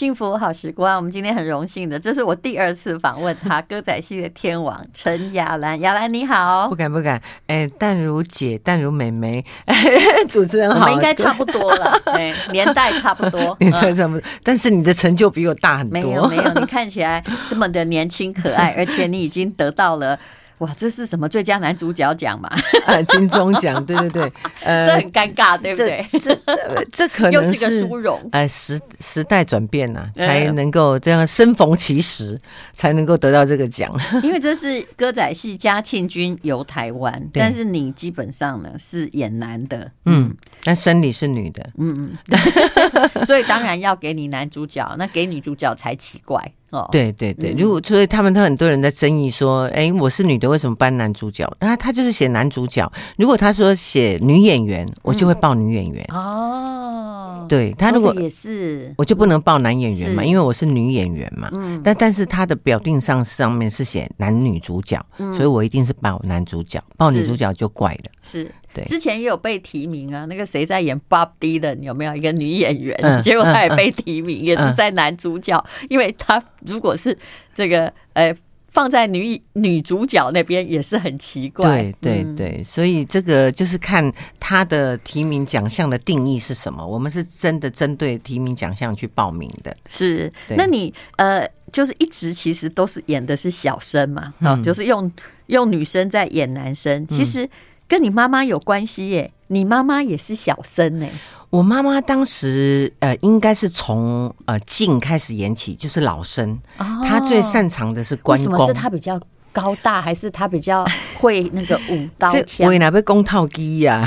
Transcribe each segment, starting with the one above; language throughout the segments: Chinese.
幸福好时光，我们今天很荣幸的，这是我第二次访问他，歌仔戏的天王陈雅兰。雅兰你好，不敢不敢，哎，淡如姐，淡如妹妹，主持人好，我们应该差不多了，哎，年代差不多，年代差不多，但是你的成就比我大很多，没有没有，你看起来这么的年轻可爱，而且你已经得到了。哇，这是什么最佳男主角奖嘛？啊，金钟奖，对对对，呃，这很尴尬，对不对？这这，这可能是，个殊荣。呃，时时代转变了，才能够这样生逢其时，才能够得到这个奖。因为这是歌仔戏嘉庆君游台湾，但是你基本上呢是演男的，嗯，但生理是女的，嗯嗯，所以当然要给你男主角，那给女主角才奇怪。哦，对对对，如果所以他们都很多人在争议说，哎，我是女的，为什么搬男主角？那他就是写男主角。如果他说写女演员，我就会报女演员。哦，对他如果也是，我就不能报男演员嘛，因为我是女演员嘛。嗯，但但是他的表定上上面是写男女主角，所以我一定是报男主角，报女主角就怪了。是。对，之前也有被提名啊，那个谁在演 Bob Dylan 有没有一个女演员？嗯、结果她也被提名，嗯、也是在男主角，嗯、因为她如果是这个呃放在女女主角那边也是很奇怪。对对对，嗯、所以这个就是看她的提名奖项的定义是什么。我们是真的针对提名奖项去报名的。是，那你呃就是一直其实都是演的是小生嘛？啊、嗯，就是用用女生在演男生，其实。跟你妈妈有关系耶，你妈妈也是小生呢。我妈妈当时呃，应该是从呃净开始演起，就是老生。哦、她最擅长的是关公。是她比较高大，还是她比较会那个舞刀 枪？我哪被公套机呀？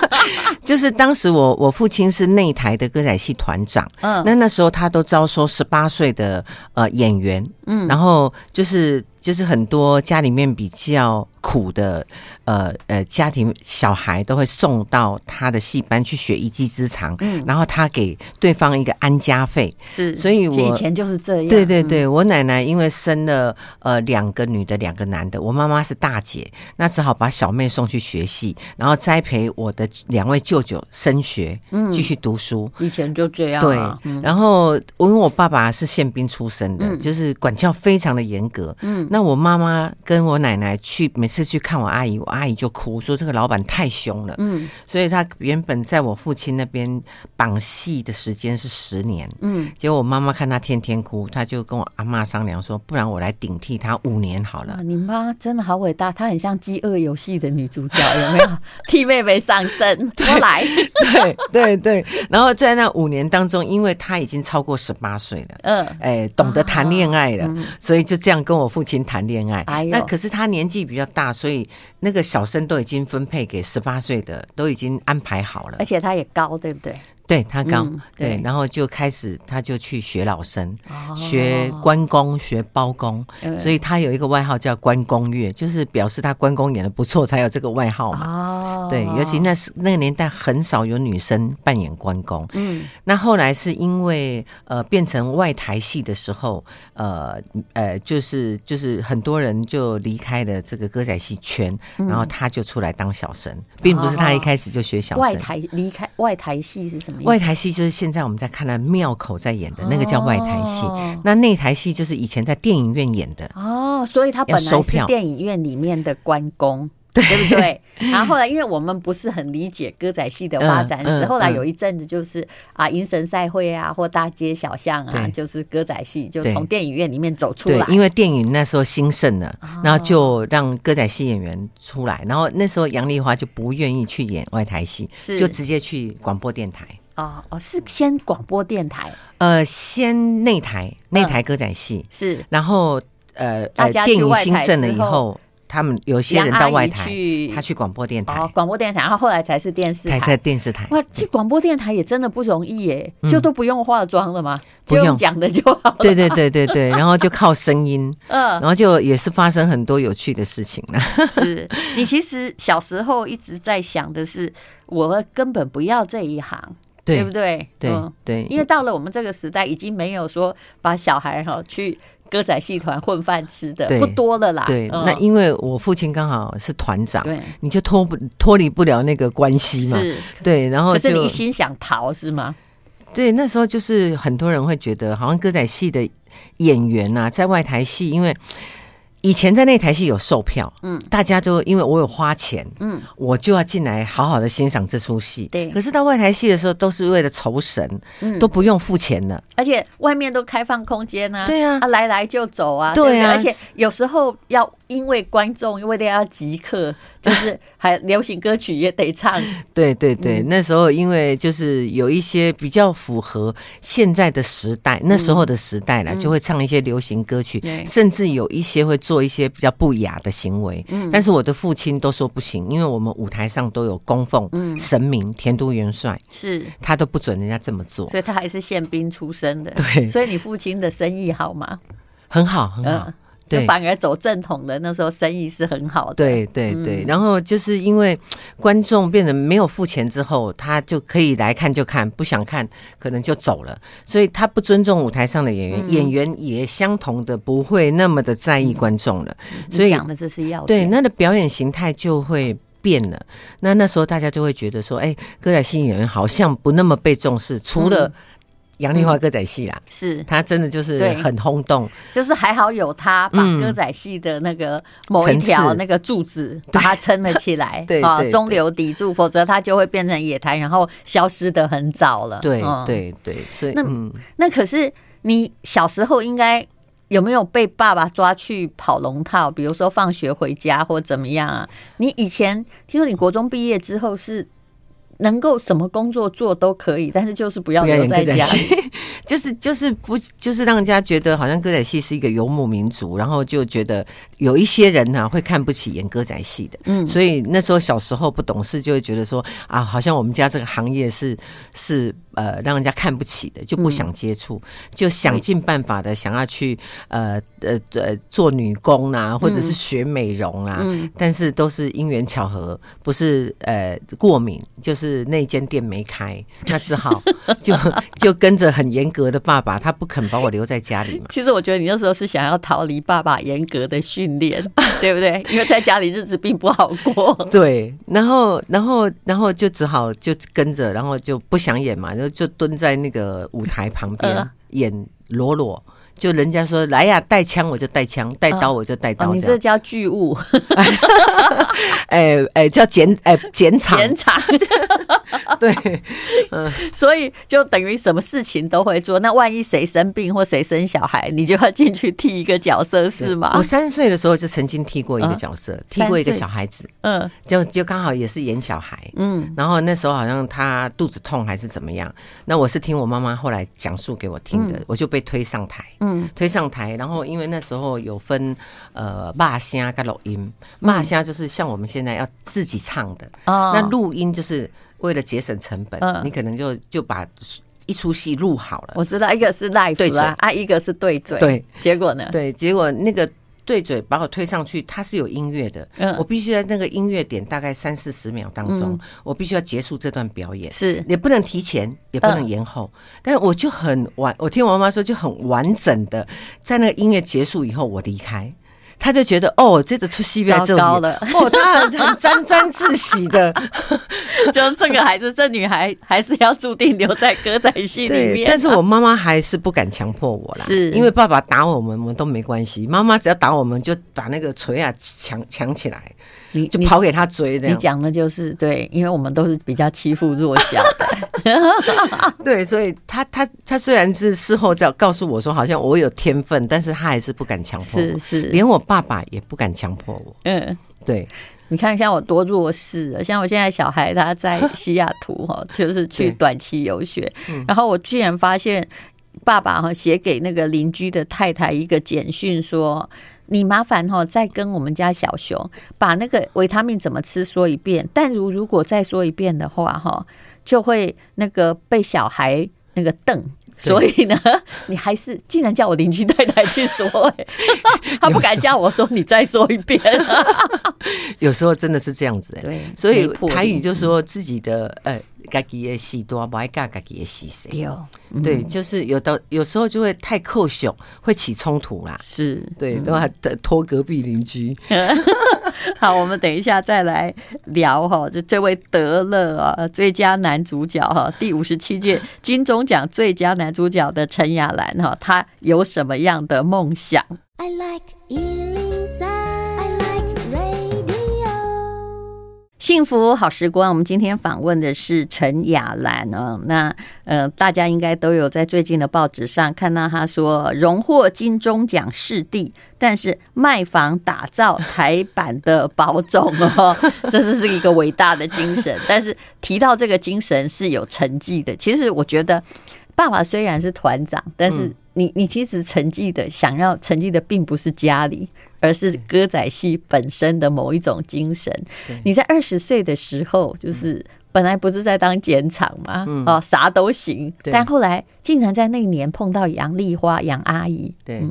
就是当时我我父亲是内台的歌仔戏团长，嗯，那那时候他都招收十八岁的呃演员，嗯，然后就是就是很多家里面比较。苦的，呃呃，家庭小孩都会送到他的戏班去学一技之长，嗯，然后他给对方一个安家费，是，所以我以前就是这样，对对对，我奶奶因为生了呃两个女的，两个男的，我妈妈是大姐，那只好把小妹送去学戏，然后栽培我的两位舅舅升学，嗯，继续读书。以前就这样，对，然后我因为我爸爸是宪兵出身的，就是管教非常的严格，嗯，那我妈妈跟我奶奶去每次。去看我阿姨，我阿姨就哭说这个老板太凶了。嗯，所以他原本在我父亲那边绑戏的时间是十年。嗯，结果我妈妈看他天天哭，他就跟我阿妈商量说，不然我来顶替他五年好了。你妈真的好伟大，她很像饥饿游戏的女主角，有没有？替妹妹上阵，我来。对对对，然后在那五年当中，因为她已经超过十八岁了，嗯，哎，懂得谈恋爱了，所以就这样跟我父亲谈恋爱。那可是他年纪比较大。所以那个小生都已经分配给十八岁的，都已经安排好了，而且他也高，对不对？对他刚、嗯、对，对，然后就开始他就去学老生，哦、学关公，学包公，嗯、所以他有一个外号叫关公月，就是表示他关公演的不错，才有这个外号嘛。哦，对，尤其那是那个年代很少有女生扮演关公。嗯，那后来是因为呃变成外台戏的时候，呃呃就是就是很多人就离开了这个歌仔戏圈，嗯、然后他就出来当小生，并不是他一开始就学小生。外台离开外台戏是什么？外台戏就是现在我们在看的庙口在演的那个叫外台戏，哦、那内台戏就是以前在电影院演的。哦，所以他本来是电影院里面的关公，对，不对？然后后来因为我们不是很理解歌仔戏的发展史，后来有一阵子就是啊迎神赛会啊或大街小巷啊，就是歌仔戏就从电影院里面走出来，因为电影那时候兴盛了，然后就让歌仔戏演员出来，然后那时候杨丽华就不愿意去演外台戏，是。就直接去广播电台。哦哦，是先广播电台，呃，先内台内台歌仔戏、嗯、是，然后呃呃，电影兴盛了以后，他们有些人到外台，去他去广播电台，哦，广播电台，然后后来才是电视台，才在电视台。哇，去广播电台也真的不容易耶，嗯、就都不用化妆了吗？不用。讲的就好了。对对对对对，然后就靠声音，嗯，然后就也是发生很多有趣的事情了。是。你其实小时候一直在想的是，我根本不要这一行。对不对？对对，因为到了我们这个时代，已经没有说把小孩哈去歌仔戏团混饭吃的不多了啦。对，那因为我父亲刚好是团长，对，你就脱不脱离不了那个关系嘛。是，对，然后可是你一心想逃是吗？对，那时候就是很多人会觉得，好像歌仔戏的演员呐、啊，在外台戏，因为。以前在那台戏有售票，嗯，大家都因为我有花钱，嗯，我就要进来好好的欣赏这出戏。对，可是到外台戏的时候，都是为了酬神，嗯，都不用付钱的，而且外面都开放空间啊，对啊，啊来来就走啊，对啊，而且有时候要因为观众因为要即刻。就是 还流行歌曲也得唱，对对对，那时候因为就是有一些比较符合现在的时代，那时候的时代了，就会唱一些流行歌曲，甚至有一些会做一些比较不雅的行为。但是我的父亲都说不行，因为我们舞台上都有供奉神明田都元帅，是。他都不准人家这么做，所以他还是宪兵出身的。对，所以你父亲的生意好吗？很好，很好。对，反而走正统的，那时候生意是很好的。对对对，然后就是因为观众变得没有付钱之后，他就可以来看就看，不想看可能就走了。所以他不尊重舞台上的演员，演员也相同的不会那么的在意观众了。所以讲的这是要对，那的表演形态就会变了。那那时候大家就会觉得说，哎，歌仔戏演员好像不那么被重视，除了。杨丽花歌仔戏啦，是他真的就是很轰动，就是还好有他把歌仔戏的那个某一条那个柱子把它撑了起来，对啊，中流砥柱，否则它就会变成野台，然后消失的很早了。对对对，所以那那可是你小时候应该有没有被爸爸抓去跑龙套？比如说放学回家或怎么样啊？你以前听说你国中毕业之后是。能够什么工作做都可以，但是就是不要留在家里，就是就是不就是让人家觉得好像歌仔戏是一个游牧民族，然后就觉得有一些人呢、啊、会看不起演歌仔戏的，嗯，所以那时候小时候不懂事，就会觉得说啊，好像我们家这个行业是是呃让人家看不起的，就不想接触，嗯、就想尽办法的想要去呃呃呃做女工啊，或者是学美容啊，嗯、但是都是因缘巧合，不是呃过敏就是。那间店没开，那只好就就跟着很严格的爸爸，他不肯把我留在家里嘛。其实我觉得你那时候是想要逃离爸爸严格的训练，对不对？因为在家里日子并不好过。对，然后然后然后就只好就跟着，然后就不想演嘛，然后就蹲在那个舞台旁边演罗罗。就人家说来呀，带枪我就带枪，带刀我就带刀。你这叫剧务，哎哎，叫检哎检场检场。对，嗯，所以就等于什么事情都会做。那万一谁生病或谁生小孩，你就要进去替一个角色，是吗？我三岁的时候就曾经替过一个角色，替过一个小孩子。嗯，就就刚好也是演小孩。嗯，然后那时候好像他肚子痛还是怎么样，那我是听我妈妈后来讲述给我听的，我就被推上台。嗯，推上台，然后因为那时候有分呃，骂虾跟录音，骂虾就是像我们现在要自己唱的，哦，那录音就是为了节省成本，你可能就就把一出戏录好了。我知道一个是 live 对吧啊，一个是对嘴，对，结果呢？对，结果那个。对嘴把我推上去，它是有音乐的，嗯，我必须在那个音乐点大概三四十秒当中，嗯、我必须要结束这段表演，是。也不能提前，也不能延后，嗯、但是我就很完，我听我妈妈说就很完整的，在那个音乐结束以后我离开。他就觉得哦，这个出戏比较高了哦，他很很沾沾自喜的，就这个孩子，这女孩还是要注定留在歌仔戏里面。但是我妈妈还是不敢强迫我啦，是因为爸爸打我们，我们都没关系。妈妈只要打我们，就把那个锤啊抢抢起来。你就跑给他追的，你讲的就是对，因为我们都是比较欺负弱小的，对，所以他他他虽然是事后在告诉我说，好像我有天分，但是他还是不敢强迫我，是。是，连我爸爸也不敢强迫我，嗯，对，你看像我多弱势啊，像我现在小孩他在西雅图哈，就是去短期游学，然后我居然发现爸爸哈写给那个邻居的太太一个简讯说。你麻烦哈，再跟我们家小熊把那个维他命怎么吃说一遍。但如如果再说一遍的话哈，就会那个被小孩那个瞪。所以呢，你还是竟然叫我邻居太太去说，欸，他不敢叫我说，你再说一遍。有时候真的是这样子，欸，对，所以台语就说自己的呃。自己的事多，不爱干自己的事谁？有，对，就是有的有时候就会太扣手，会起冲突啦。是对，都还拖隔壁邻居。好，我们等一下再来聊哈，就这位得了啊最佳男主角哈，第五十七届金钟奖最佳男主角的陈亚兰哈，他有什么样的梦想？I like 幸福好时光，我们今天访问的是陈雅兰啊。那呃，大家应该都有在最近的报纸上看到他说，荣获金钟奖视帝，但是卖房打造台版的宝总哦，这是是一个伟大的精神。但是提到这个精神是有成绩的。其实我觉得，爸爸虽然是团长，但是你你其实成绩的想要成绩的，并不是家里。而是歌仔戏本身的某一种精神。你在二十岁的时候，就是本来不是在当剪场嘛，哦，啥都行。但后来竟然在那一年碰到杨丽花杨阿姨。对，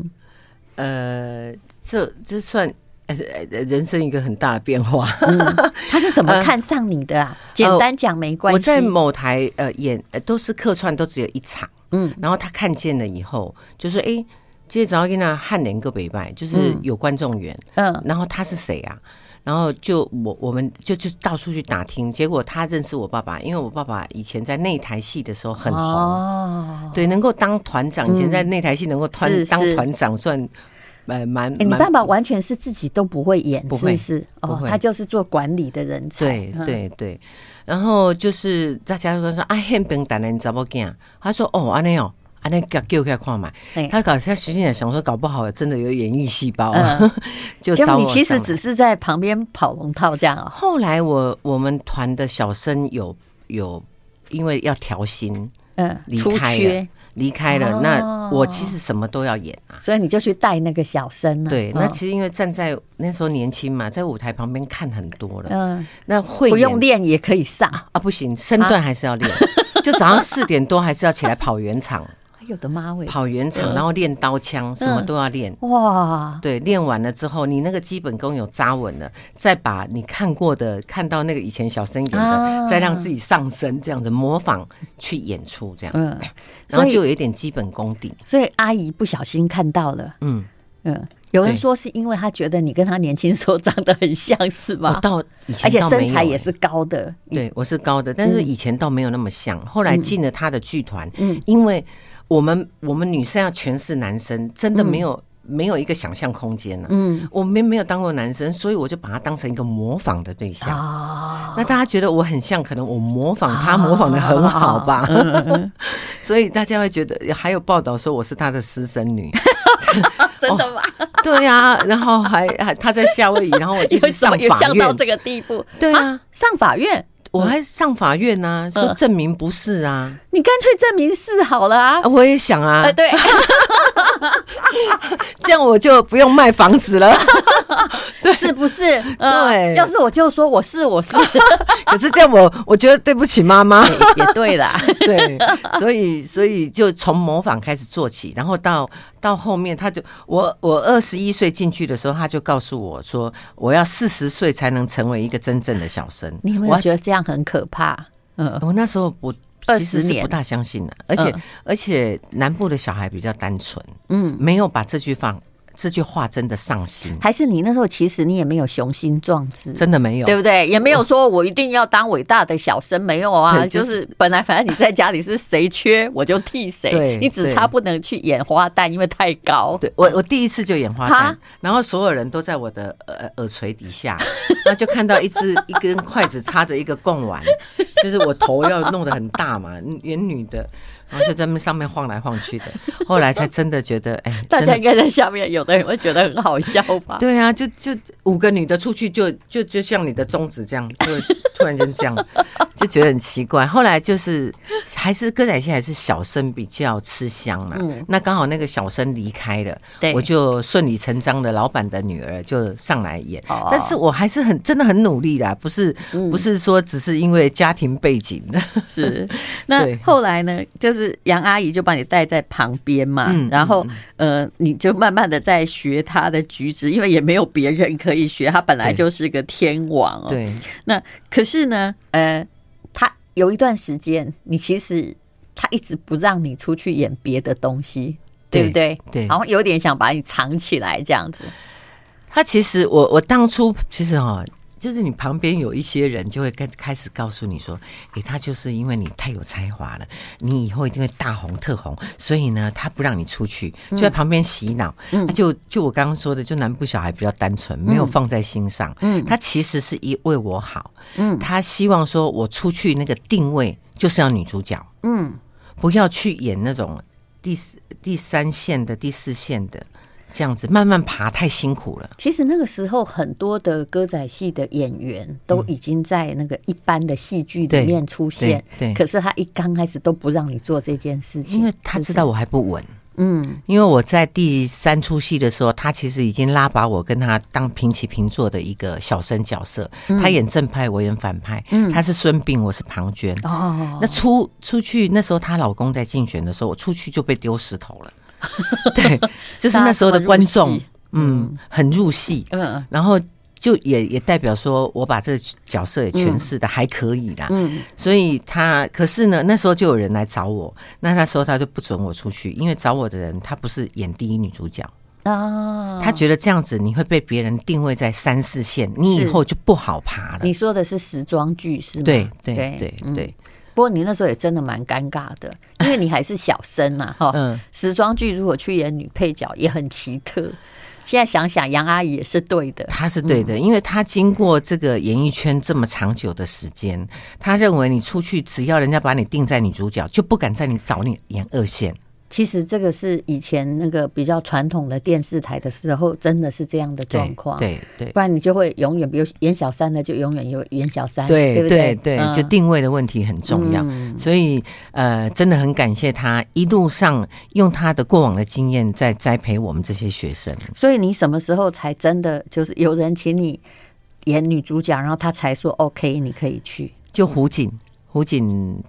呃，这这算人生一个很大的变化。他是怎么看上你的啊？简单讲没关系。我在某台呃演都是客串，都只有一场。嗯，然后他看见了以后，就说：“哎。”接着找给那汉连个北拜，就是有观众缘。嗯，然后他是谁啊？然后就我我们就就到处去打听，结果他认识我爸爸，因为我爸爸以前在那台戏的时候很红。哦，对，能够当团长，以前在那台戏能够团当团长，算呃蛮。你爸爸完全是自己都不会演，不会是哦，他就是做管理的人才。对对对，然后就是大家说说啊，汉兵带来你怎么讲？他说哦，安尼哦。啊，那个给我看嘛，他搞他实际上想说，搞不好真的有演艺细胞，嗯、就找我。你其实只是在旁边跑龙套这样啊。后来我我们团的小生有有因为要调薪，嗯，离开了，离开了。那我其实什么都要演啊，所以你就去带那个小生了。对，那其实因为站在那时候年轻嘛，在舞台旁边看很多了，嗯，那会不用练也可以上啊？不行，身段还是要练，就早上四点多还是要起来跑圆场。有的妈喂，跑圆场，然后练刀枪，什么都要练。哇，对，练完了之后，你那个基本功有扎稳了，再把你看过的、看到那个以前小生演的，再让自己上身，这样子模仿去演出，这样，嗯，然后就有一点基本功底。所以阿姨不小心看到了，嗯嗯，有人说是因为他觉得你跟他年轻时候长得很像，是吧？到以前，而且身材也是高的。对，我是高的，但是以前倒没有那么像。后来进了他的剧团，嗯，因为。我们我们女生要诠释男生，真的没有、嗯、没有一个想象空间了、啊。嗯，我们没有当过男生，所以我就把他当成一个模仿的对象。哦，那大家觉得我很像，可能我模仿他模仿的很好吧？哦、所以大家会觉得，还有报道说我是他的私生女。真的吗？哦、对呀、啊，然后还还他在夏威夷，然后我就去上法院，上到这个地步？对啊，啊上法院。我还上法院呢、啊，说证明不是啊，你干脆证明是好了啊！我也想啊，对，这样我就不用卖房子了，对，是不是？对，要是我就说我是我是，可是这样我我觉得对不起妈妈，也对啦，对，所以所以就从模仿开始做起，然后到。到后面，他就我我二十一岁进去的时候，他就告诉我说，我要四十岁才能成为一个真正的小生。你有没有觉得这样很可怕？嗯，我那时候不二十年不大相信的，而且、嗯、而且南部的小孩比较单纯，嗯，没有把这句放。这句话真的上心，还是你那时候其实你也没有雄心壮志，真的没有，对不对？也没有说我一定要当伟大的小生，没有啊，就是本来反正你在家里是谁缺我就替谁，对，你只差不能去演花旦，因为太高。对，我我第一次就演花旦，然后所有人都在我的耳耳垂底下，那就看到一只一根筷子插着一个贡丸，就是我头要弄得很大嘛，演女的。然后就在那上面晃来晃去的，后来才真的觉得，哎，大家应该在下面，有的人会觉得很好笑吧？对啊，就就五个女的出去就，就就就像你的中指这样，就突然间这样，就觉得很奇怪。后来就是还是歌仔戏还是小生比较吃香嘛。嗯，那刚好那个小生离开了，对，我就顺理成章的老板的女儿就上来演。哦，但是我还是很真的很努力啦，不是不是说只是因为家庭背景。是，那后来呢，就。是杨阿姨就把你带在旁边嘛，嗯、然后呃，你就慢慢的在学她的举止，因为也没有别人可以学，她本来就是个天王哦。对，那可是呢，呃，她有一段时间，你其实她一直不让你出去演别的东西，对，对不对？对，好像有点想把你藏起来这样子。他其实，我我当初其实哈、哦。就是你旁边有一些人就会跟开始告诉你说，诶，他就是因为你太有才华了，你以后一定会大红特红，所以呢，他不让你出去，就在旁边洗脑。嗯，他就就我刚刚说的，就南部小孩比较单纯，没有放在心上。嗯，他其实是一为我好。嗯，他希望说我出去那个定位就是要女主角。嗯，不要去演那种第四、第三线的、第四线的。这样子慢慢爬太辛苦了。其实那个时候，很多的歌仔戏的演员都已经在那个一般的戏剧里面出现。对，可是他一刚开始都不让你做这件事情，因为他知道我还不稳。嗯，因为我在第三出戏的时候，他其实已经拉拔我跟他当平起平坐的一个小生角色。他演正派，我演反派。嗯，他是孙膑，我是庞涓。哦，那出出去那时候，她老公在竞选的时候，我出去就被丢石头了。对，就是那时候的观众，嗯，很入戏，嗯，然后就也也代表说我把这个角色也诠释的还可以啦，嗯，所以他可是呢，那时候就有人来找我，那那时候他就不准我出去，因为找我的人他不是演第一女主角。啊，他觉得这样子你会被别人定位在三四线，你以后就不好爬了。你说的是时装剧是吗？对对对对。不过你那时候也真的蛮尴尬的，因为你还是小生嘛，哈。嗯。时装剧如果去演女配角也很奇特。现在想想，杨阿姨也是对的。她是对的，因为她经过这个演艺圈这么长久的时间，她认为你出去只要人家把你定在女主角，就不敢在你找你演二线。其实这个是以前那个比较传统的电视台的时候，真的是这样的状况。对对，不然你就会永远，比如演小三的就永远有演小三，对对？对，就定位的问题很重要。所以呃，真的很感谢他一路上用他的过往的经验在栽培我们这些学生。所以你什么时候才真的就是有人请你演女主角，然后他才说 OK，你可以去？就胡锦，胡锦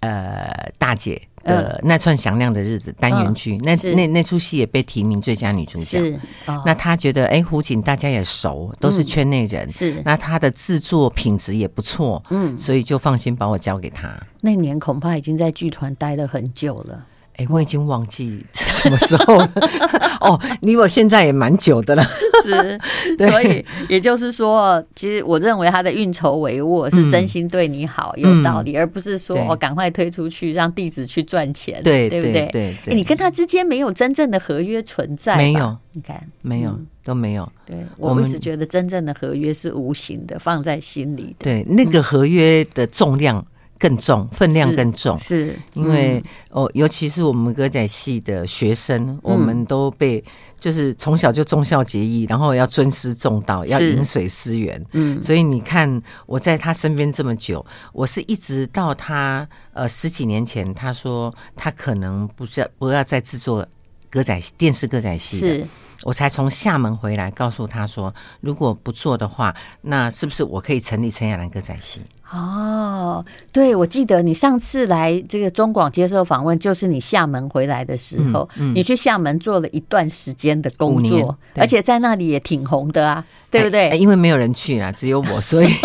呃大姐。呃，那串响亮的日子单元剧，那那那出戏也被提名最佳女主角。是，那他觉得，哎，胡锦大家也熟，都是圈内人，是，那他的制作品质也不错，嗯，所以就放心把我交给他。那年恐怕已经在剧团待了很久了。哎，我已经忘记 什么时候了 哦，离我现在也蛮久的了。是，所以也就是说，其实我认为他的运筹帷幄是真心对你好，有道理，而不是说我赶快推出去让弟子去赚钱，对对不对？对，你跟他之间没有真正的合约存在，没有，你看，没有，都没有。对，我一直觉得真正的合约是无形的，放在心里的。对，那个合约的重量。更重，分量更重，是，是因为、嗯、哦，尤其是我们歌仔戏的学生，嗯、我们都被就是从小就忠孝节义，然后要尊师重道，要饮水思源，嗯，所以你看我在他身边这么久，我是一直到他呃十几年前，他说他可能不再不要再制作歌仔戏电视歌仔戏，是。我才从厦门回来，告诉他说，如果不做的话，那是不是我可以成立陈亚兰歌仔戏？哦，对，我记得你上次来这个中广接受访问，就是你厦门回来的时候，嗯。嗯、你去厦门做了一段时间的工作，而且在那里也挺红的啊，对不对？因为没有人去啊，只有我，所以。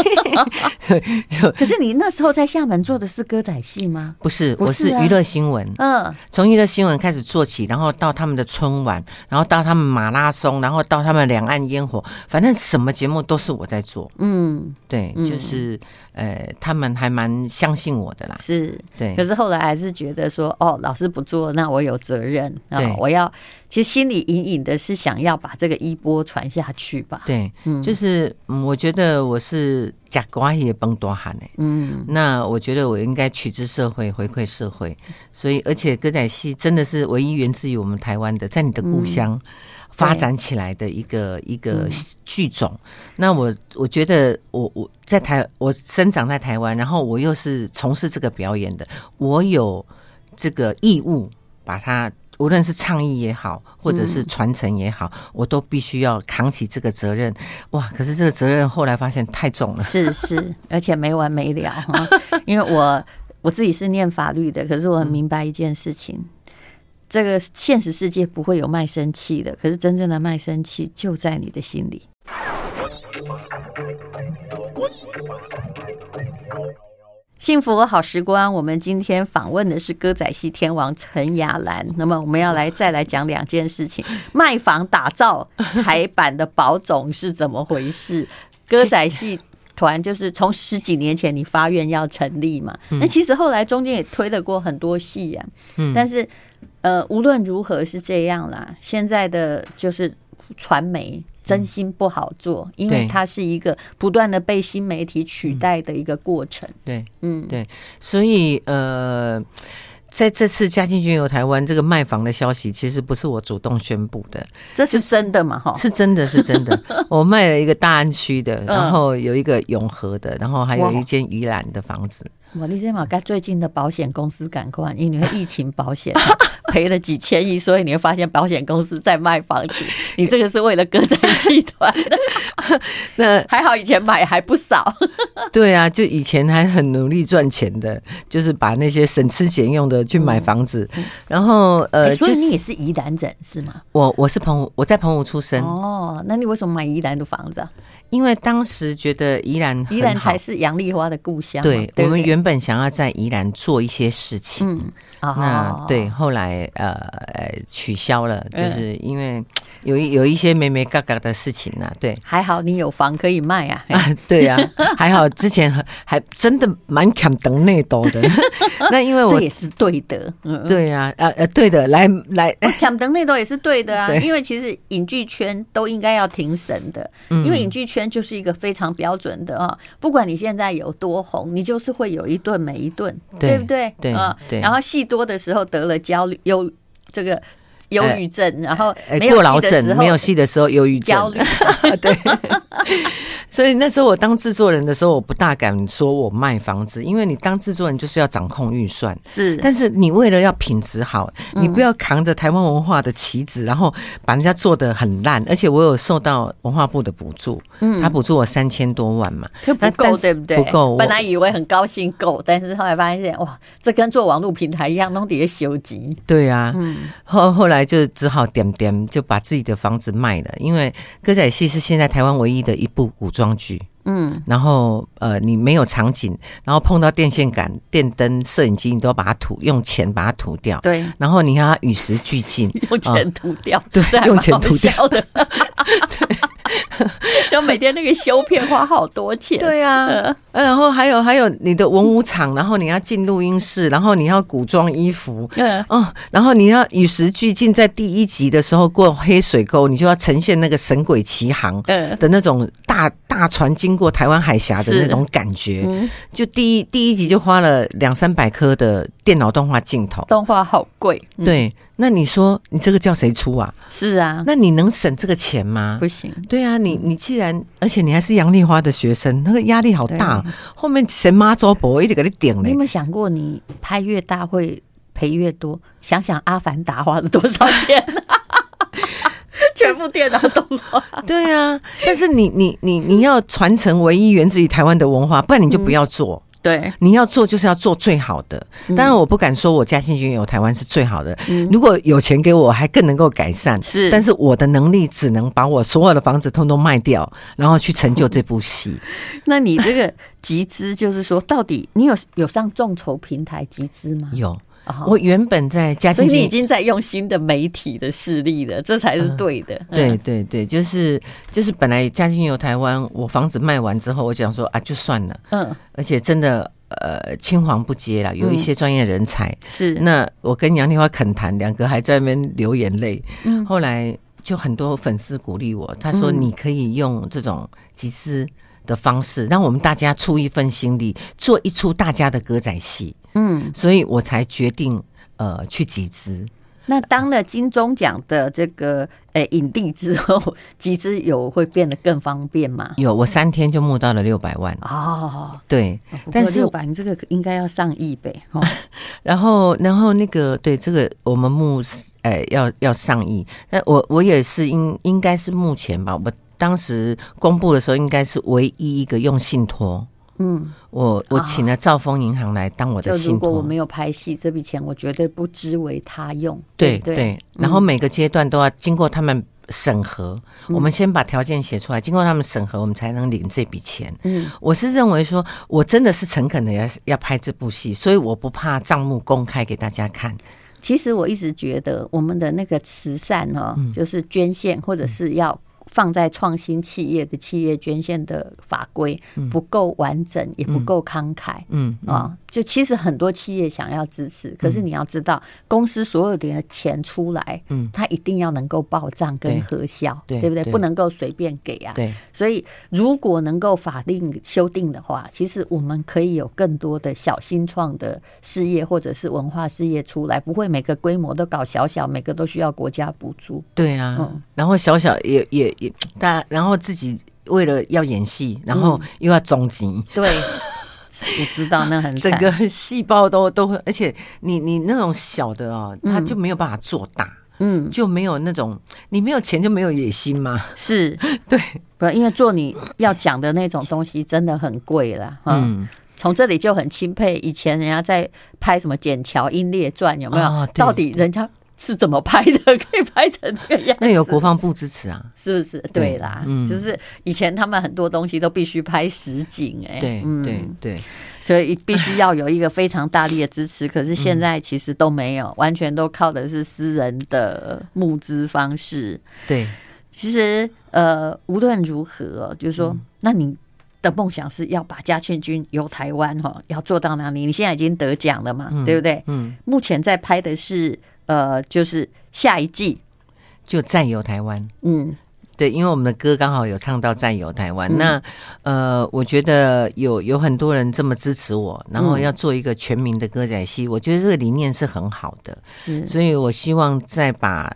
可是你那时候在厦门做的是歌仔戏吗？不是，我是娱乐新闻。嗯，从娱乐新闻开始做起，然后到他们的春晚，然后到他们马拉松，然后到他们两岸烟火，反正什么节目都是我在做。嗯，对，就是。呃，他们还蛮相信我的啦，是对。可是后来还是觉得说，哦，老师不做，那我有责任啊，对我要。其实心里隐隐的是想要把这个衣钵传下去吧。对，嗯，就是嗯，我觉得我是假瓜也崩多喊呢。嗯，那我觉得我应该取之社会，回馈社会。所以，而且歌仔戏真的是唯一源自于我们台湾的，在你的故乡。嗯发展起来的一个一个剧种，嗯、那我我觉得我我在台我生长在台湾，然后我又是从事这个表演的，我有这个义务把它，无论是倡议也好，或者是传承也好，嗯、我都必须要扛起这个责任。哇！可是这个责任后来发现太重了，是是，而且没完没了。因为我我自己是念法律的，可是我很明白一件事情。嗯这个现实世界不会有卖身契的，可是真正的卖身契就在你的心里。幸福好时光，我们今天访问的是歌仔戏天王陈雅兰。那么我们要来再来讲两件事情：卖房打造台版的宝总是怎么回事？歌仔戏团就是从十几年前你发愿要成立嘛，那其实后来中间也推了过很多戏呀。但是呃，无论如何是这样啦。现在的就是传媒。真心不好做，因为它是一个不断的被新媒体取代的一个过程。对，嗯，对，所以呃，在这次嘉庆君游台湾这个卖房的消息，其实不是我主动宣布的，这是真的嘛？哈，是真的是真的。我卖了一个大安区的，然后有一个永和的，然后还有一间宜兰的房子。我你先把该最近的保险公司赶快，因为疫情保险 赔了几千亿，所以你会发现保险公司在卖房子。你这个是为了歌仔戏团，那还好以前买还不少。对啊，就以前还很努力赚钱的，就是把那些省吃俭用的去买房子。嗯、然后呃、欸，所以你也是宜兰人是吗？我我是澎湖，我在澎湖出生。哦，那你为什么买宜兰的房子啊？因为当时觉得宜兰，宜兰才是杨丽花的故乡。对，对，对，我们原本想要在宜兰做一些事情。嗯那对，后来呃呃取消了，就是因为有一有一些没没嘎嘎的事情呢。对，还好你有房可以卖啊。对呀，还好之前 还真的蛮抢等内斗的。那因为我这也是对的，嗯对呀，呃呃，对的，来来，抢等内斗也是对的啊。因为其实影剧圈都应该要庭审的，因为影剧圈就是一个非常标准的啊。不管你现在有多红，你就是会有一顿没一顿，对不对？对啊，对。然后戏。多的时候得了焦虑、忧这个忧郁症，然后没有戏的时候，没有戏的时候忧郁症，焦虑。对。所以那时候我当制作人的时候，我不大敢说我卖房子，因为你当制作人就是要掌控预算。是，但是你为了要品质好，你不要扛着台湾文化的旗子，然后把人家做的很烂。而且我有受到文化部的补助，嗯，他补助我三千多万嘛，可不够对不对？不够。本来以为很高兴够，但是后来发现哇，这跟做网络平台一样，弄底下修集。对啊，嗯，后后来就只好点点就把自己的房子卖了，因为歌仔戏是现在台湾唯一的一部古装剧，嗯，然后呃，你没有场景，然后碰到电线杆、电灯、摄影机，你都要把它涂，用钱把它涂掉，对，然后你要与时俱进，用钱涂掉，对，用钱涂掉。的。就每天那个修片花好多钱，对呀、啊，然后还有还有你的文武场，然后你要进录音室，然后你要古装衣服，嗯，哦，然后你要与时俱进，在第一集的时候过黑水沟，你就要呈现那个神鬼奇航的那种大大船经过台湾海峡的那种感觉，就第一第一集就花了两三百颗的电脑动画镜头，动画好贵，对。那你说你这个叫谁出啊？是啊，那你能省这个钱吗？不行。对啊，你你既然而且你还是杨丽花的学生，那个压力好大。后面神妈周伯一直给你顶嘞。你有没有想过，你拍越大会赔越多？想想《阿凡达》花了多少钱？全部电脑动画。对啊，但是你你你你要传承唯一源自于台湾的文化，不然你就不要做。嗯对，你要做就是要做最好的。当然，我不敢说我嘉兴君有台湾是最好的。如果有钱给我，还更能够改善。是，但是我的能力只能把我所有的房子通通卖掉，然后去成就这部戏。那你这个集资，就是说，到底你有有上众筹平台集资吗？有。我原本在嘉庆，所以你已经在用新的媒体的势力了，这才是对的。嗯、对对对，就是就是本来嘉庆游台湾，我房子卖完之后，我想说啊，就算了。嗯，而且真的呃，青黄不接了，有一些专业人才、嗯、是。那我跟杨丽花恳谈，两个还在那边流眼泪。嗯，后来就很多粉丝鼓励我，他说你可以用这种集资的方式，让我们大家出一份心力，做一出大家的歌仔戏。嗯，所以我才决定呃去集资。那当了金钟奖的这个诶、欸、影帝之后，集资有会变得更方便吗？有，我三天就募到了六百万哦。对，但是六百，你这个应该要上亿呗。哦、然后，然后那个对这个我们募诶、欸、要要上亿，那我我也是应应该是目前吧。我当时公布的时候，应该是唯一一个用信托。嗯，我我请了兆丰银行来当我的信托。如果我没有拍戏，这笔钱我绝对不知为他用。对对，对，然后每个阶段都要经过他们审核，我们先把条件写出来，经过他们审核，我们才能领这笔钱。嗯，我是认为说，我真的是诚恳的要要拍这部戏，所以我不怕账目公开给大家看。其实我一直觉得，我们的那个慈善呢，就是捐献或者是要。放在创新企业的企业捐献的法规不够完整，也不够慷慨，嗯啊，就其实很多企业想要支持，可是你要知道，公司所有的钱出来，嗯，它一定要能够报账跟核销，对不对？不能够随便给啊。对，所以如果能够法令修订的话，其实我们可以有更多的小新创的事业或者是文化事业出来，不会每个规模都搞小小，每个都需要国家补助。对啊，嗯，然后小小也也。也，但然后自己为了要演戏，然后又要总集、嗯，对，我知道那很整个细胞都都会，而且你你那种小的哦，他就没有办法做大，嗯，就没有那种你没有钱就没有野心嘛，是对，不因为做你要讲的那种东西真的很贵了，嗯，从这里就很钦佩以前人家在拍什么《筧桥英烈传》有没有？哦、到底人家。是怎么拍的？可以拍成那个样子？那有国防部支持啊？是不是？对啦，嗯，就是以前他们很多东西都必须拍实景，哎，对，对，对，所以必须要有一个非常大力的支持。可是现在其实都没有，完全都靠的是私人的募资方式。对，其实呃，无论如何，就是说，那你的梦想是要把嘉庆军由台湾哈，要做到哪里？你现在已经得奖了嘛，对不对？嗯，目前在拍的是。呃，就是下一季。就占有台湾，嗯，对，因为我们的歌刚好有唱到占有台湾。嗯、那呃，我觉得有有很多人这么支持我，然后要做一个全民的歌仔戏，嗯、我觉得这个理念是很好的，是，所以我希望再把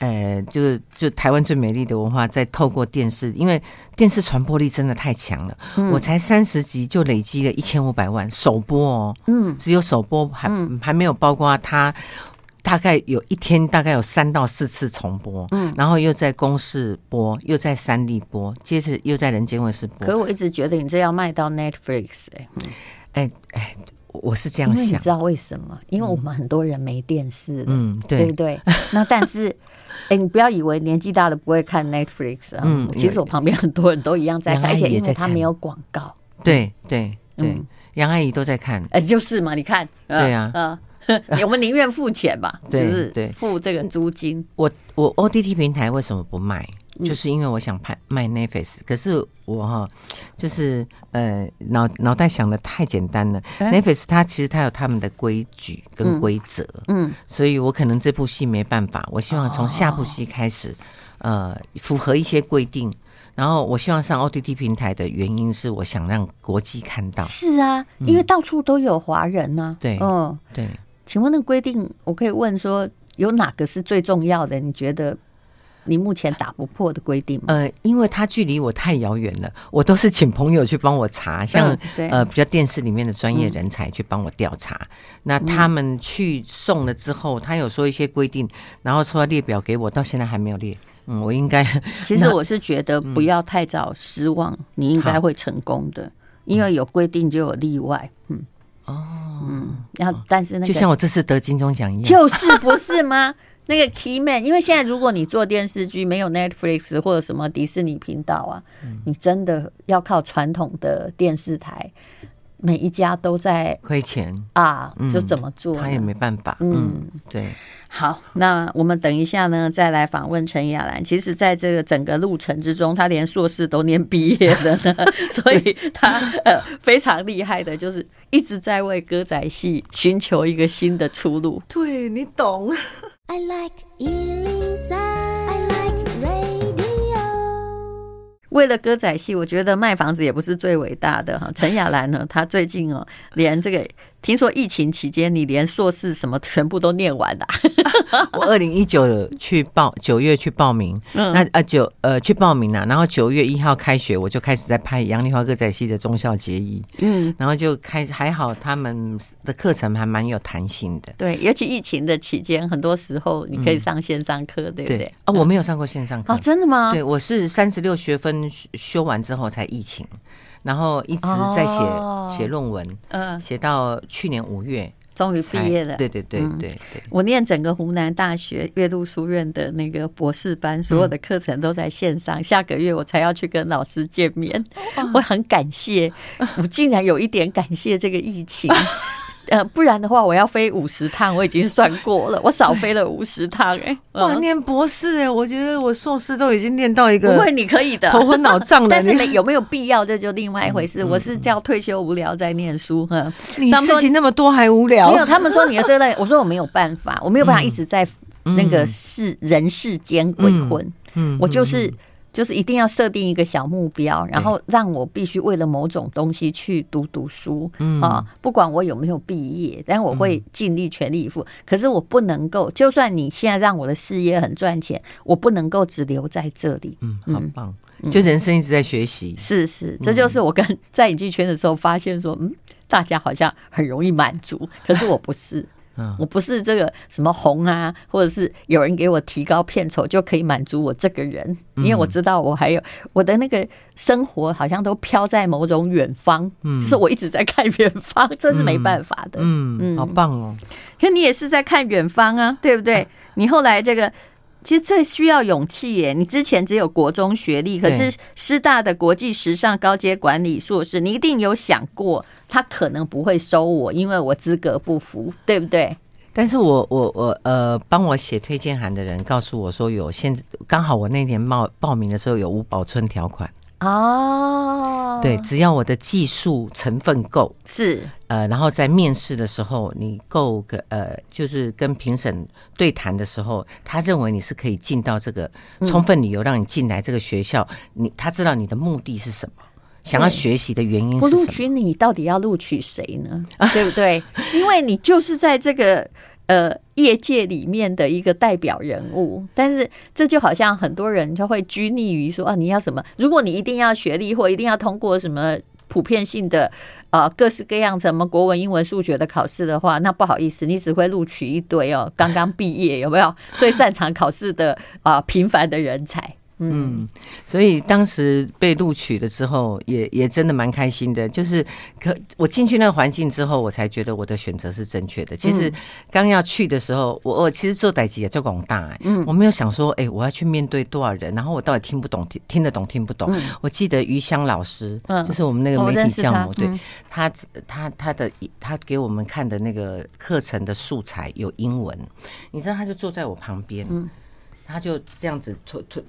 呃，就就台湾最美丽的文化，再透过电视，因为电视传播力真的太强了，嗯、我才三十集就累积了一千五百万首播哦，嗯，只有首播还、嗯、还没有包括它。大概有一天，大概有三到四次重播，嗯，然后又在公视播，又在三立播，接着又在人间卫视播。可是我一直觉得你这要卖到 Netflix 哎、欸，哎哎、欸，我是这样想，你知道为什么？因为我们很多人没电视，嗯，对，对不对？那但是，哎、欸，你不要以为年纪大了不会看 Netflix 啊，嗯，其实我旁边很多人都一样在看，而且因为他没有广告，对对对，杨阿姨都在看，哎，就是嘛，你看，对呀，啊。我们宁愿付钱吧，就是对付这个租金。我我 OTT 平台为什么不卖？就是因为我想拍卖 Netflix，可是我哈，就是呃脑脑袋想的太简单了。Netflix 它其实它有他们的规矩跟规则，嗯，所以我可能这部戏没办法。我希望从下部戏开始，呃，符合一些规定。然后我希望上 OTT 平台的原因是，我想让国际看到。是啊，因为到处都有华人呢。对，嗯，对。请问那个规定，我可以问说，有哪个是最重要的？你觉得你目前打不破的规定吗？呃，因为它距离我太遥远了，我都是请朋友去帮我查，像、嗯、呃比较电视里面的专业人才去帮我调查。嗯、那他们去送了之后，他有说一些规定，然后出来列表给我，到现在还没有列。嗯，我应该 其实我是觉得不要太早失望，嗯、你应该会成功的，因为有规定就有例外。嗯。哦，嗯，然后但是那个就像我这次得金钟奖一样，就是不是吗？那个 key man，因为现在如果你做电视剧没有 Netflix 或者什么迪士尼频道啊，嗯、你真的要靠传统的电视台，每一家都在亏钱啊，就怎么做？他也没办法。嗯，对。好，那我们等一下呢，再来访问陈亚兰。其实，在这个整个路程之中，他连硕士都念毕业的呢，所以他呃非常厉害的，就是一直在为歌仔戏寻求一个新的出路。对，你懂。I like 为了歌仔戏，我觉得卖房子也不是最伟大的哈。陈雅兰呢，她最近哦，连这个听说疫情期间，你连硕士什么全部都念完了。我二零一九去报九月去报名，嗯、那啊九呃去报名了，然后九月一号开学，我就开始在拍杨丽花歌仔戏的忠孝节义，嗯，然后就开还好他们的课程还蛮有弹性的，对，尤其疫情的期间，很多时候你可以上线上课，嗯、对不对？对？啊，我没有上过线上课，哦，真的吗？对，我是三十六学分修完之后才疫情，然后一直在写写论文，嗯，写到去年五月。终于毕业了。对对对对对，对。我念整个湖南大学岳麓书院的那个博士班，所有的课程都在线上。嗯、下个月我才要去跟老师见面，我很感谢，我竟然有一点感谢这个疫情。呃，不然的话，我要飞五十趟，我已经算过了，我少飞了五十趟哎、欸。哇，念博士哎，我觉得我硕士都已经念到一个，不会，你可以的，头昏脑胀的。但是有没有必要，这就另外一回事。嗯、我是叫退休无聊在念书哈。你事情那么多还无聊？没有，他们说你的这类，我说我没有办法，我没有办法一直在那个世、嗯、人世间鬼混。嗯，我就是。就是一定要设定一个小目标，然后让我必须为了某种东西去读读书啊，不管我有没有毕业，但我会尽力全力以赴。可是我不能够，就算你现在让我的事业很赚钱，我不能够只留在这里。嗯，很棒，就人生一直在学习。是是，这就是我跟 在影剧圈的时候发现说，嗯，大家好像很容易满足，可是我不是。我不是这个什么红啊，或者是有人给我提高片酬就可以满足我这个人，因为我知道我还有我的那个生活好像都飘在某种远方，嗯，就是我一直在看远方，这是没办法的，嗯嗯，好棒哦。可你也是在看远方啊，对不对？你后来这个其实这需要勇气耶。你之前只有国中学历，可是师大的国际时尚高阶管理硕士，你一定有想过。他可能不会收我，因为我资格不符，对不对？但是我我我呃，帮我写推荐函的人告诉我说，有现刚好我那年报报名的时候有无保存条款哦。对，只要我的技术成分够是呃，然后在面试的时候你够个呃，就是跟评审对谈的时候，他认为你是可以进到这个充分理由让你进来这个学校，嗯、你他知道你的目的是什么。想要学习的原因是什么？不录取你，你到底要录取谁呢？对不对？因为你就是在这个呃业界里面的一个代表人物，但是这就好像很多人就会拘泥于说啊，你要什么？如果你一定要学历或一定要通过什么普遍性的呃各式各样什么国文、英文、数学的考试的话，那不好意思，你只会录取一堆哦刚刚毕业有没有最擅长考试的啊、呃、平凡的人才。嗯，所以当时被录取了之后也，也也真的蛮开心的。就是可我进去那个环境之后，我才觉得我的选择是正确的。其实刚要去的时候，我我其实做代级也做广大，哎，嗯，我没有想说，哎、欸，我要去面对多少人，然后我到底听不懂，听听得懂听不懂。嗯、我记得余香老师，嗯，就是我们那个媒体教母，对他他他的他给我们看的那个课程的素材有英文，你知道，他就坐在我旁边，嗯，他就这样子推推。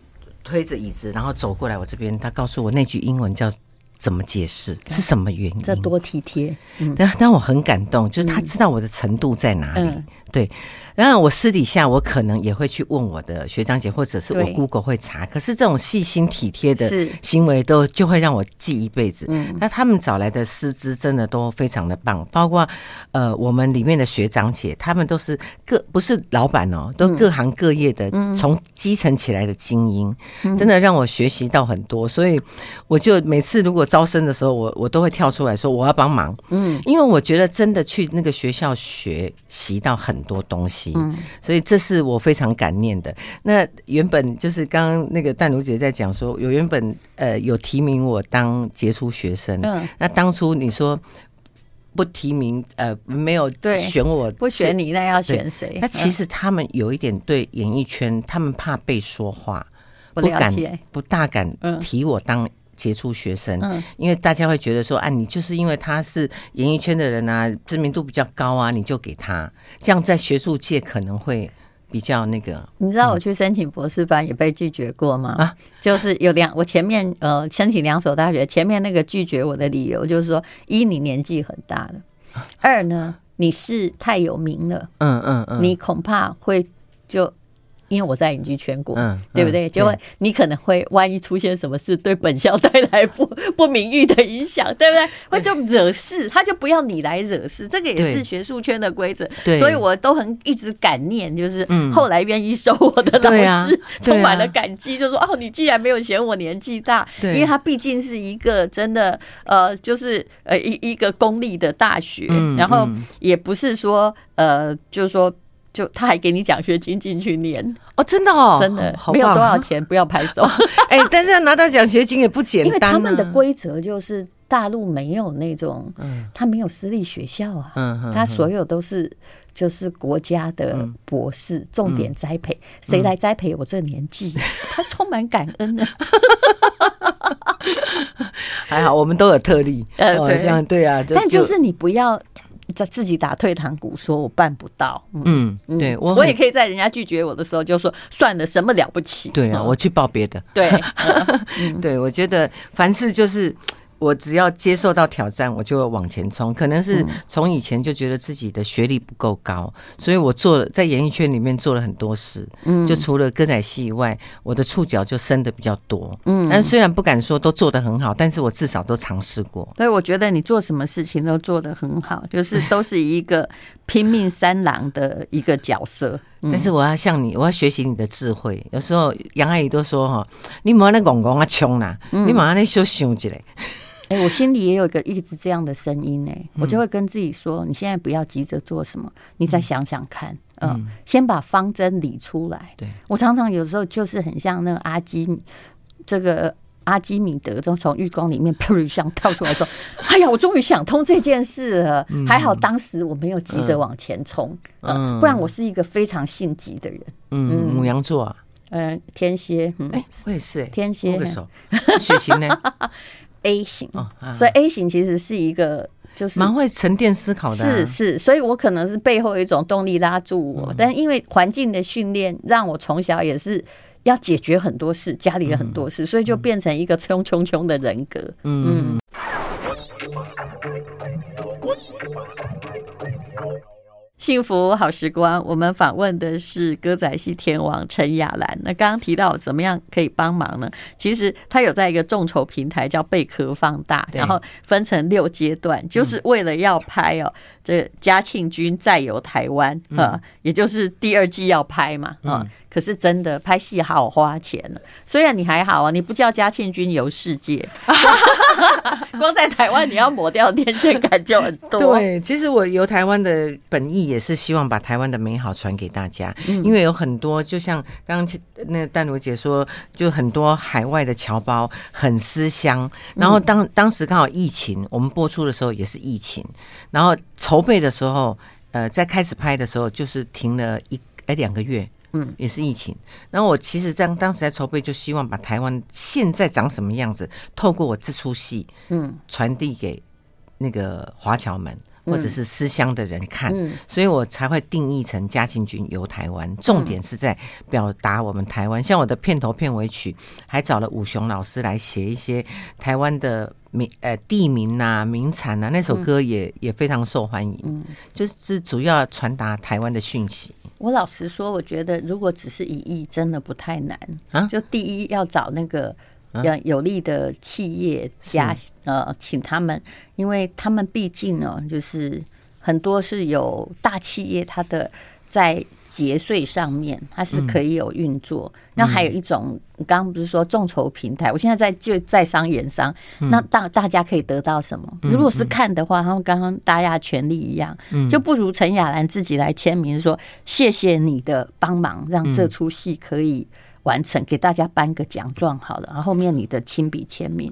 推着椅子，然后走过来我这边，他告诉我那句英文叫怎么解释，是什么原因？这多体贴，嗯，但但我很感动，就是他知道我的程度在哪里，嗯、对。然后我私底下我可能也会去问我的学长姐，或者是我 Google 会查。可是这种细心体贴的行为，都就会让我记一辈子。嗯，那他们找来的师资真的都非常的棒，包括呃我们里面的学长姐，他们都是各不是老板哦，都各行各业的，从基层起来的精英，真的让我学习到很多。所以我就每次如果招生的时候，我我都会跳出来说我要帮忙。嗯，因为我觉得真的去那个学校学习到很多东西。嗯，所以这是我非常感念的。那原本就是刚刚那个淡如姐在讲说，有原本呃有提名我当杰出学生。嗯，那当初你说不提名，呃，没有选我，不选你，那要选谁？那其实他们有一点对演艺圈，他们怕被说话，不敢，不大敢提我当。杰出学生，嗯，因为大家会觉得说，啊，你就是因为他是演艺圈的人啊，知名度比较高啊，你就给他，这样在学术界可能会比较那个。你知道我去申请博士班也被拒绝过吗？啊，就是有两，我前面呃申请两所大学，前面那个拒绝我的理由就是说，一你年纪很大了，二呢你是太有名了，嗯嗯嗯，你恐怕会就。因为我在影剧圈过，嗯，对不对？就会你可能会万一出现什么事，对本校带来不不名誉的影响，对不对？会就惹事，他就不要你来惹事，这个也是学术圈的规则。对，所以我都很一直感念，就是后来愿意收我的老师，充满了感激，就说哦，你既然没有嫌我年纪大，因为他毕竟是一个真的呃，就是呃一一个公立的大学，然后也不是说呃，就是说。就他还给你奖学金进去念哦，真的哦，真的没有多少钱，不要拍手。哎，但是要拿到奖学金也不简单。因为他们的规则就是大陆没有那种，嗯，他没有私立学校啊，嗯，他所有都是就是国家的博士，重点栽培，谁来栽培我这个年纪？他充满感恩的。还好，我们都有特例，呃，对，这样对啊，但就是你不要。在自己打退堂鼓，说我办不到。嗯，对我我也可以在人家拒绝我的时候就说算了，什么了不起？对啊，我去报别的。对，对我觉得凡事就是。我只要接受到挑战，我就会往前冲。可能是从以前就觉得自己的学历不够高，所以我做了在演艺圈里面做了很多事。嗯，就除了歌仔戏以外，我的触角就伸的比较多。嗯，但虽然不敢说都做得很好，但是我至少都尝试过。所以我觉得你做什么事情都做得很好，就是都是一个拼命三郎的一个角色。但是我要向你，我要学习你的智慧。有时候杨阿姨都说：“哈，你莫那公公啊穷啦，你马上那休想起来。”哎，我心里也有一个一直这样的声音呢，我就会跟自己说：“你现在不要急着做什么，你再想想看，嗯，先把方针理出来。”对，我常常有时候就是很像那个阿基，这个阿基米德，就从浴缸里面 噗一下跳出来说：“哎呀，我终于想通这件事了。”还好当时我没有急着往前冲，嗯，不然我是一个非常性急的人。嗯，母羊座啊，嗯，天蝎，嗯，哎，我也是，天蝎，血型呢？A 型，所以 A 型其实是一个就是蛮会沉淀思考的，是是，所以我可能是背后有一种动力拉住我，但因为环境的训练，让我从小也是要解决很多事，家里的很多事，所以就变成一个冲冲冲的人格。嗯。幸福好时光，我们访问的是歌仔戏天王陈雅兰。那刚刚提到怎么样可以帮忙呢？其实他有在一个众筹平台叫贝壳放大，然后分成六阶段，就是为了要拍哦。这嘉庆君再游台湾啊，也就是第二季要拍嘛啊。可是真的拍戏好花钱呢。虽然你还好啊，你不叫嘉庆君游世界，光在台湾你要抹掉电线杆就很多。对，其实我游台湾的本意也是希望把台湾的美好传给大家，因为有很多就像刚刚那淡如姐说，就很多海外的侨胞很思乡，然后当当时刚好疫情，我们播出的时候也是疫情，然后筹备的时候，呃，在开始拍的时候，就是停了一哎两个月，嗯，也是疫情。然后我其实在当时在筹备，就希望把台湾现在长什么样子，透过我这出戏，嗯，传递给那个华侨们。或者是思乡的人看，嗯，所以我才会定义成嘉庆君游台湾，重点是在表达我们台湾。像我的片头片尾曲，还找了武雄老师来写一些台湾的名呃地名呐、名产呐，那首歌也也非常受欢迎。嗯，就是主要传达台湾的讯息。我老实说，我觉得如果只是一亿，真的不太难啊。就第一要找那个。要有利的企业家，呃，请他们，因为他们毕竟呢，就是很多是有大企业，他的在节税上面，它是可以有运作。那还有一种，刚刚不是说众筹平台？我现在在就在商言商，那大大家可以得到什么？如果是看的话，他们刚刚大家权利一样，就不如陈雅兰自己来签名，说谢谢你的帮忙，让这出戏可以。完成，给大家颁个奖状好了，然后后面你的亲笔签名，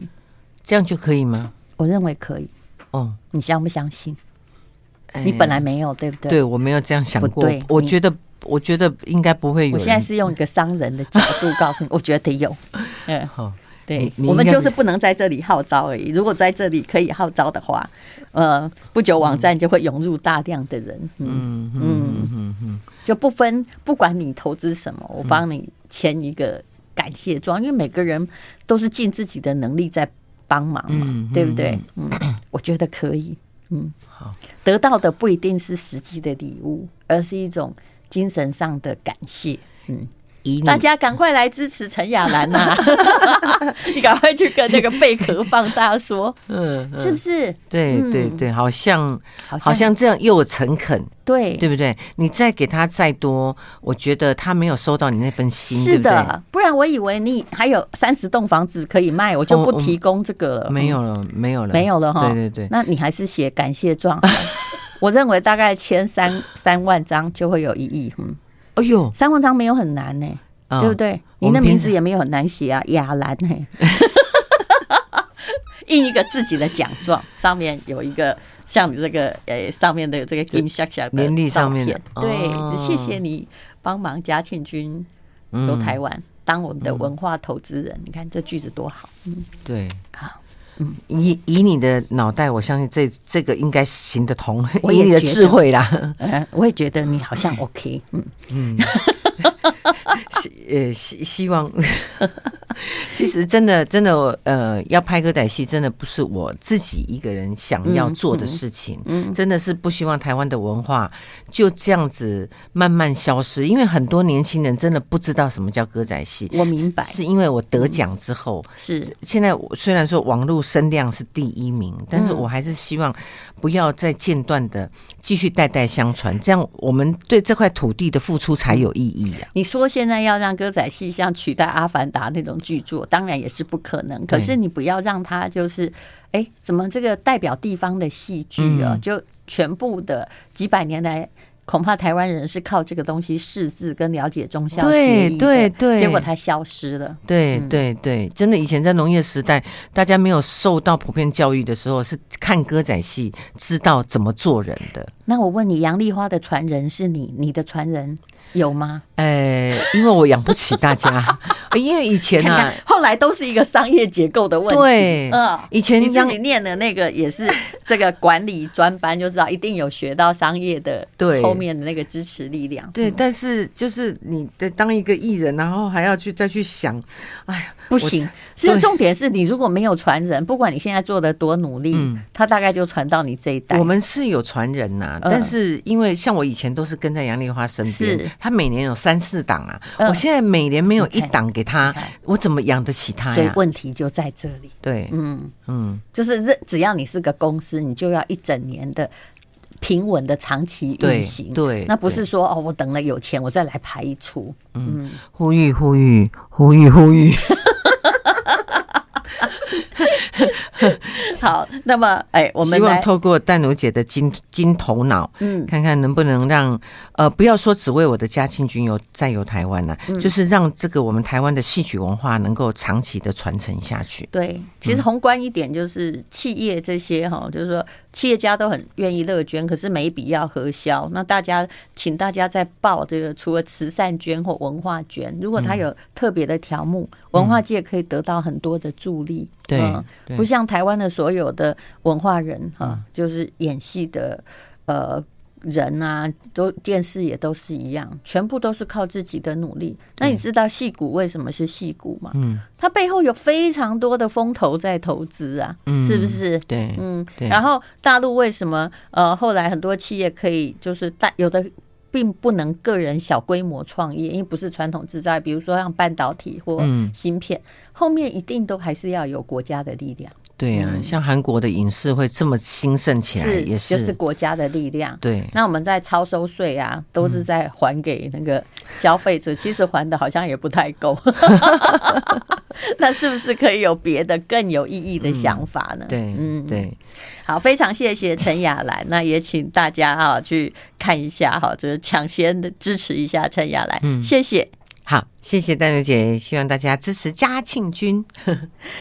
这样就可以吗？我认为可以。哦，你相不相信？你本来没有，对不对？对，我没有这样想过。我觉得，我觉得应该不会有。我现在是用一个商人的角度告诉你，我觉得有。嗯，好。对，我们就是不能在这里号召而已。如果在这里可以号召的话，呃，不久网站就会涌入大量的人。嗯嗯嗯嗯，就不分，不管你投资什么，我帮你签一个感谢状，因为每个人都是尽自己的能力在帮忙嘛，对不对？嗯，我觉得可以。嗯，好，得到的不一定是实际的礼物，而是一种精神上的感谢。嗯。大家赶快来支持陈雅兰呐！你赶快去跟那个贝壳放大说，嗯，是不是？对对对，好像好像这样又诚恳，对对不对？你再给他再多，我觉得他没有收到你那份心，是的，不然我以为你还有三十栋房子可以卖，我就不提供这个了。没有了，没有了，没有了哈！对对对，那你还是写感谢状，我认为大概签三 三万张就会有一亿，嗯。哎呦，三万张没有很难呢，对不对？您的名字也没有很难写啊，雅兰嘿，印一个自己的奖状，上面有一个像你这个呃上面的这个金小小的年历上面的，对，谢谢你帮忙嘉庆君游台湾，当我们的文化投资人。你看这句子多好，嗯，对，好。以以你的脑袋，我相信这这个应该行得通。以你的智慧啦，嗯，我也觉得你好像 OK，嗯嗯，希呃希希望。其实真的真的呃，要拍歌仔戏，真的不是我自己一个人想要做的事情。嗯，真的是不希望台湾的文化就这样子慢慢消失，因为很多年轻人真的不知道什么叫歌仔戏。我明白，是因为我得奖之后，是现在虽然说网络声量是第一名，但是我还是希望不要再间断的继续代代相传，这样我们对这块土地的付出才有意义啊。你说现在要让歌仔戏像取代《阿凡达》那种？剧作当然也是不可能，可是你不要让他就是，怎么这个代表地方的戏剧啊，就全部的几百年来，恐怕台湾人是靠这个东西识字跟了解忠孝节义，对对对，结果它消失了。对对对，真的以前在农业时代，大家没有受到普遍教育的时候，是看歌仔戏知道怎么做人的。那我问你，杨丽花的传人是你，你的传人？有吗？呃、欸，因为我养不起大家，因为以前呢、后来都是一个商业结构的问题。对，嗯，以前你自己念的那个也是这个管理专班，就知道一定有学到商业的 对后面的那个支持力量。对，嗯、但是就是你的当一个艺人，然后还要去再去想，哎呀。不行，其实重点是你如果没有传人，不管你现在做的多努力，嗯，他大概就传到你这一代。我们是有传人呐、啊，但是因为像我以前都是跟在杨丽花身边，是他每年有三四档啊，我现在每年没有一档给他，我怎么养得起他呀？所以问题就在这里。对，嗯嗯，就是这只要你是个公司，你就要一整年的平稳的长期运行。对，那不是说哦，我等了有钱我再来排一出。嗯，呼吁呼吁呼吁呼吁。好，那么哎，我们希望透过淡如姐的金金头脑，嗯，看看能不能让呃，不要说只为我的嘉庆君游再游台湾了，嗯，就是让这个我们台湾的戏曲文化能够长期的传承下去。对，其实宏观一点就是企业这些哈，就是说企业家都很愿意乐捐，可是没必要核销。那大家请大家在报这个，除了慈善捐或文化捐，如果他有特别的条目，文化界可以得到很多的助力。对，嗯，不像台湾的所有的文化人哈，就是演戏的呃人啊，都电视也都是一样，全部都是靠自己的努力。那你知道戏骨为什么是戏骨吗？嗯，它背后有非常多的风投在投资啊，是不是？对，嗯，然后大陆为什么呃后来很多企业可以就是大有的。并不能个人小规模创业，因为不是传统制造，比如说像半导体或芯片，嗯、后面一定都还是要有国家的力量。对啊，嗯、像韩国的影视会这么兴盛起来，也是就是国家的力量。对，那我们在超收税啊，都是在还给那个消费者，嗯、其实还的好像也不太够。那是不是可以有别的更有意义的想法呢？嗯、对，嗯，对。好，非常谢谢陈雅兰。那也请大家啊去看一下哈，就是抢先的支持一下陈雅兰。嗯，谢谢。好，谢谢淡如姐，希望大家支持嘉庆君。